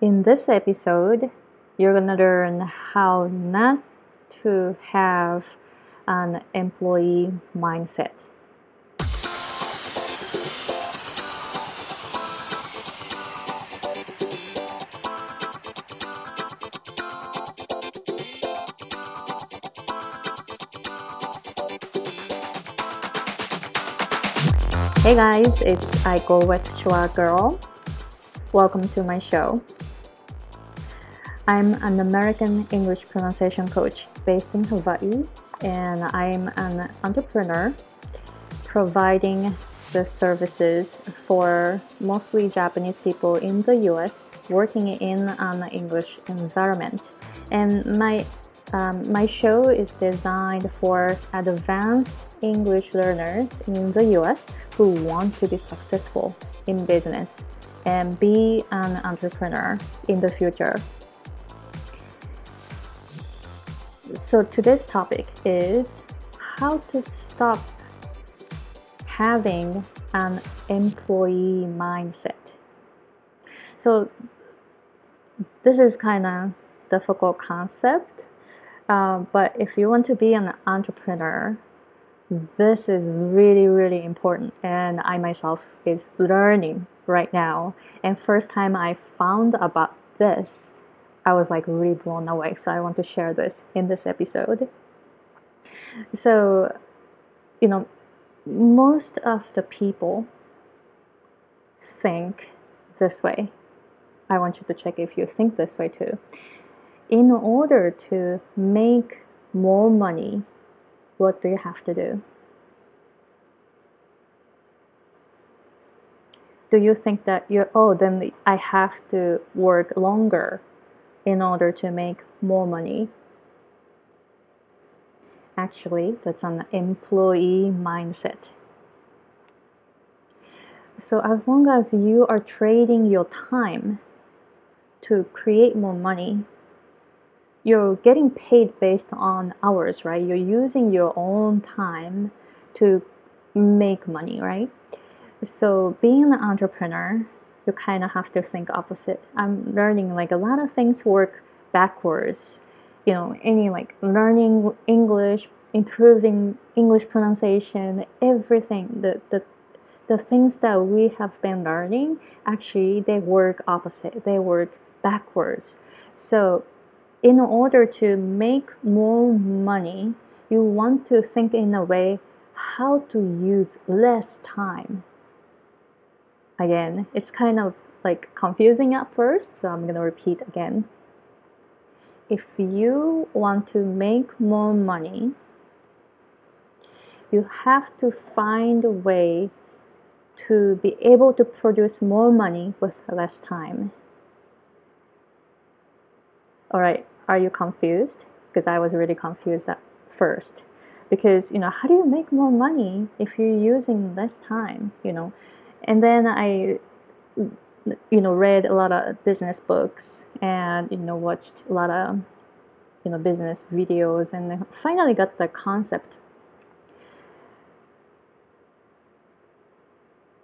In this episode, you're gonna learn how not to have an employee mindset. Hey guys, it's Aiko with Schwa Girl. Welcome to my show. I'm an American English pronunciation coach based in Hawaii, and I'm an entrepreneur providing the services for mostly Japanese people in the US working in an English environment. And my um, my show is designed for advanced English learners in the US who want to be successful in business and be an entrepreneur in the future. So today's topic is how to stop having an employee mindset. So this is kind of difficult concept, uh, but if you want to be an entrepreneur, this is really really important, and I myself is learning right now. And first time I found about this I was like really blown away. So I want to share this in this episode. So, you know, most of the people think this way. I want you to check if you think this way too. In order to make more money, what do you have to do? Do you think that you're, oh, then I have to work longer in order to make more money. Actually, that's an employee mindset. So, as long as you are trading your time to create more money, you're getting paid based on hours, right? You're using your own time to make money, right? So, being an entrepreneur, you kind of have to think opposite. I'm learning like a lot of things work backwards. You know, any like learning English, improving English pronunciation, everything. The the the things that we have been learning actually they work opposite. They work backwards. So, in order to make more money, you want to think in a way how to use less time again. It's kind of like confusing at first, so I'm gonna repeat again. If you want to make more money, you have to find a way to be able to produce more money with less time. All right, are you confused? Because I was really confused at first. Because, you know, how do you make more money if you're using less time? You know, and then I, you know, read a lot of business books and you know watched a lot of you know business videos and finally got the concept.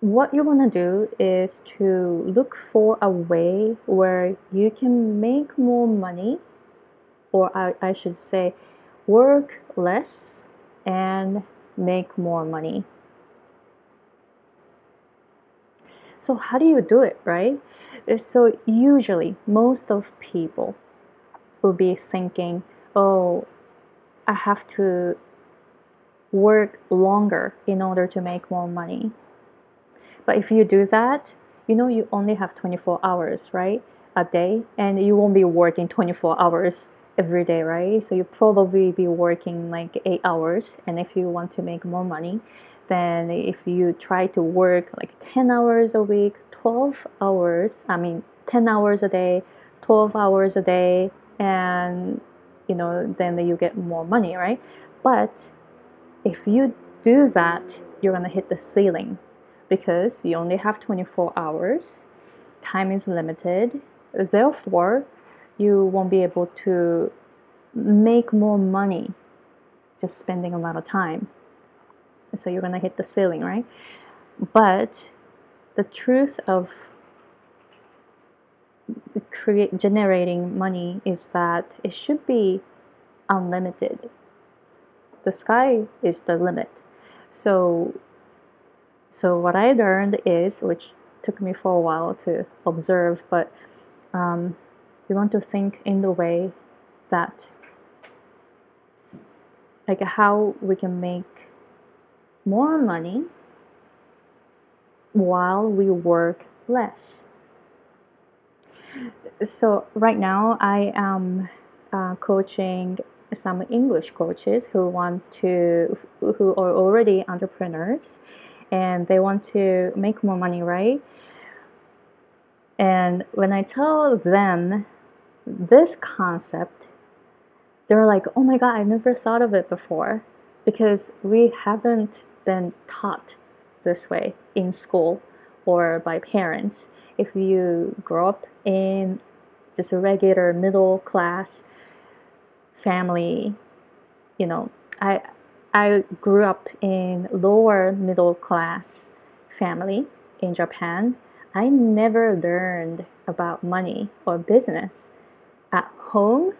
What you want to do is to look for a way where you can make more money, or I, I should say, work less and make more money So how do you do it, right? Uh, so usually most of people will be thinking, "Oh, I have to work longer in order to make more money." But if you do that, you know you only have 24 hours, right? A day and you won't be working 24 hours every day, right? So you probably be working like 8 hours and if you want to make more money, then if you try to work like 10 hours a week 12 hours i mean 10 hours a day 12 hours a day and you know then you get more money right? But if you do that you're going to hit the ceiling because you only have 24 hours time is limited. Therefore you won't be able to make more money just spending a lot of time so you're gonna hit the ceiling, right? But the truth of create generating money is that it should be unlimited. The sky is the limit. So so what I learned is, which took me for a while to observe, but um, we want to think in the way that like how we can make more money while we work less. So right now I am uh, coaching some English coaches who want to who are already entrepreneurs and they want to make more money, right? And when I tell them this concept, they're like, oh my God, I never thought of it before because we haven't been taught this way in school or by parents. If you grow up in just a regular middle class family, you know, I I grew up in lower middle class family in Japan. I never learned about money or business at home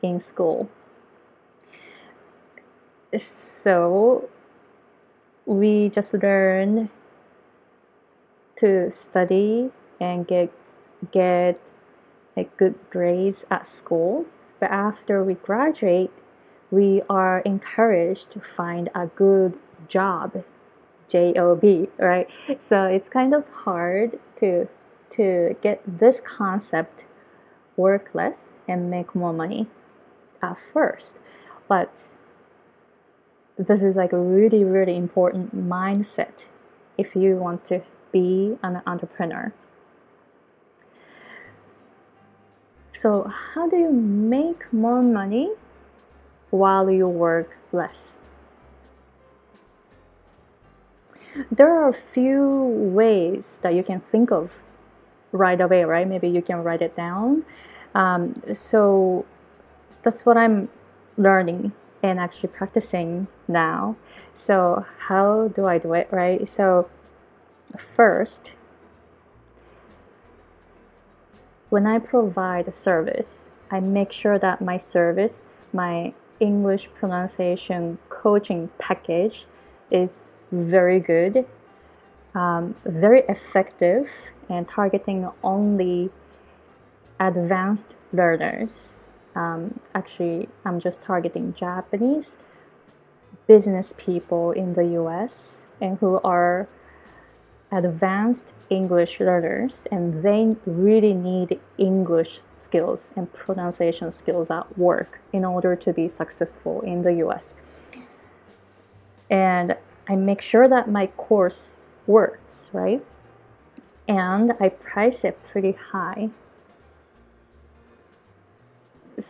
in school. So we just learn to study and get get like good grades at school. But after we graduate, we are encouraged to find a good job, J O B, right? So it's kind of hard to to get this concept work less and make more money at first. But this is like a really, really important mindset if you want to be an entrepreneur. So, how do you make more money while you work less? There are a few ways that you can think of right away, right? Maybe you can write it down. Um, so that's what I'm learning and actually practicing now. So, how do I do it, right? So, first, when I provide a service, I make sure that my service, my English pronunciation coaching package is very good, um, very effective, and targeting only advanced learners. Um, actually, I'm just targeting Japanese business people in the US and who are advanced English learners and they really need English skills and pronunciation skills at work in order to be successful in the US. And I make sure that my course works, right? And I price it pretty high.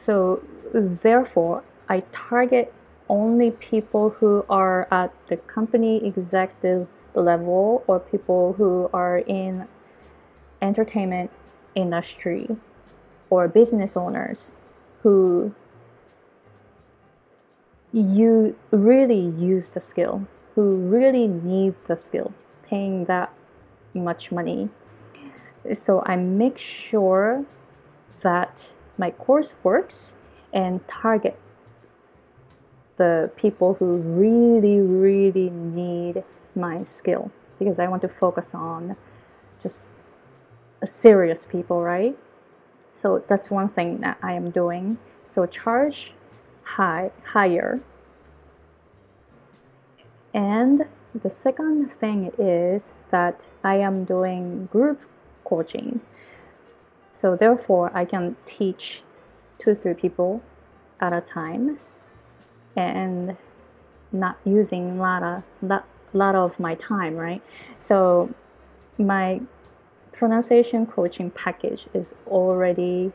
So, therefore, I target only people who are at the company executive level or people who are in entertainment industry or business owners who you really use the skill who really need the skill paying that much money. So i make sure that my course works and target the people who really really need my skill because I want to focus on just serious people, right? So that's one thing that I am doing. So charge high higher. And the second thing is that I am doing group coaching. So therefore I can teach two three people at a time and not using a lot of lot of my time, right? So my pronunciation coaching package is already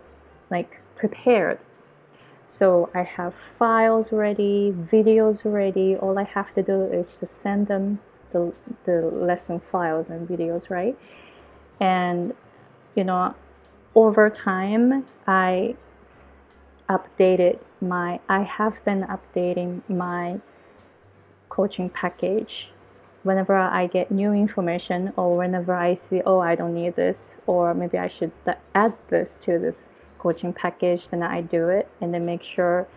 like prepared. So I have files ready, videos ready. All I have to do is just send them the, the lesson files and videos, right? And you know, over time, I updated my, I have been updating my coaching package. Whenever I get new information or whenever I see, oh, I don't need this, or maybe I should add this to this coaching package, then I do it and then make sure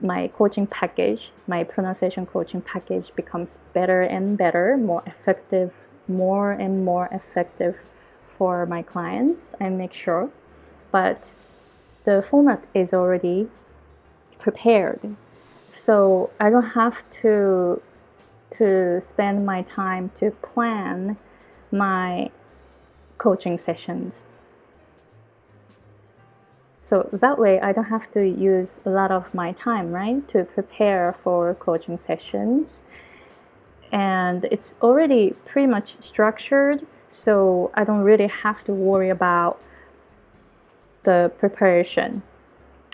my coaching package, my pronunciation coaching package becomes better and better, more effective, more and more effective for my clients. I make sure. But the format is already prepared. So I don't have to to spend my time to plan my coaching sessions. So that way I don't have to use a lot of my time, right, to prepare for coaching sessions. And it's already pretty much structured, so I don't really have to worry about the preparation.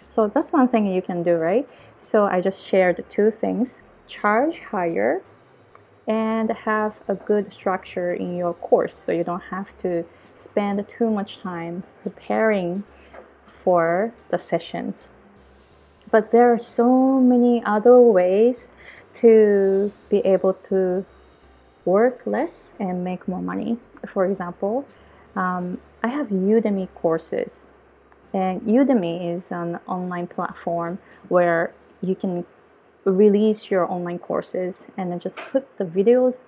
So that's one thing you can do, right? So I just shared two things charge higher and have a good structure in your course so you don't have to spend too much time preparing for the sessions. But there are so many other ways to be able to work less and make more money. For example, um, I have Udemy courses, and Udemy is an online platform where you can release your online courses and then just put the videos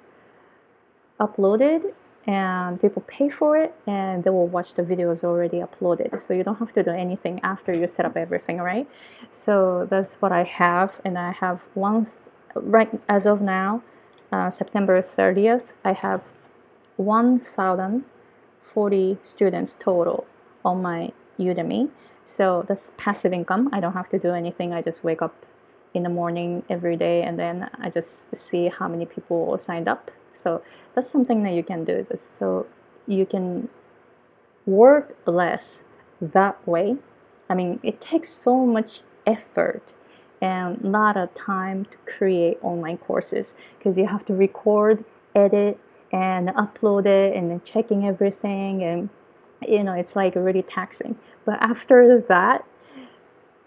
uploaded and people pay for it and they will watch the videos already uploaded. So you don't have to do anything after you set up everything right? So that's what i have and i have one right as of now uh, september 30th i have 1040 students total on my udemy so that's passive income i don't have to do anything i just wake up in the morning every day and then I just see how many people signed up. So that's something that you can do. So you can work less that way. I mean, it takes so much effort and a lot of time to create online courses because you have to record, edit, and upload it and then checking everything and you know it's like really taxing. But after that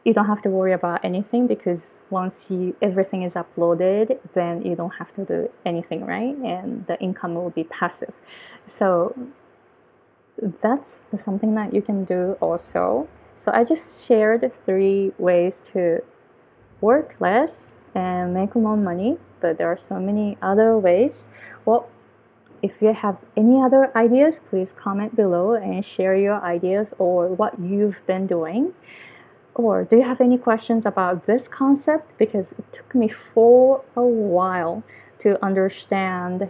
you don't have to worry about anything because once you everything is uploaded then you don't have to do anything right? And the income will be passive. So that's something that you can do also. So i just shared three ways to work less and make more money but there are so many other ways well if you have any other ideas please comment below and share your ideas or what you've been doing or do you have any questions about this concept? Because it took me for a while to understand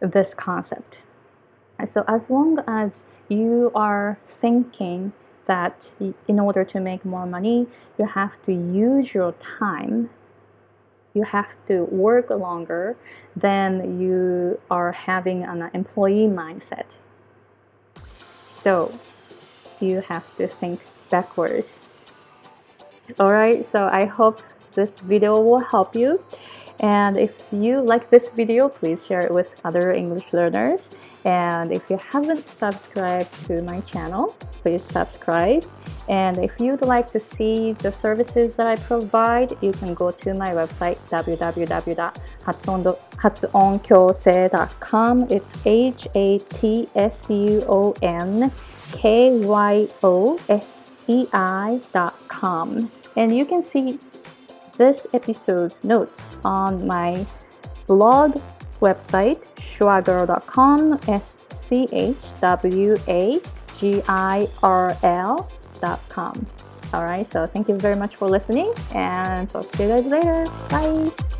this concept. So, as long as you are thinking that in order to make more money, you have to use your time, you have to work longer, than you are having an employee mindset. So, you have to think backwards Alright, so I hope this video will help you. And if you like this video, please share it with other English learners. And if you haven't subscribed to my channel, please subscribe. And if you'd like to see the services that I provide, you can go to my website www.hatsuonkyosei.com. It's H A T S U O N K Y O S ei.com. And you can see this episode's notes on my blog website, schwagirl.com, S C H W A G I R L.com. All right, so thank you very much for listening and talk to you guys later. Bye.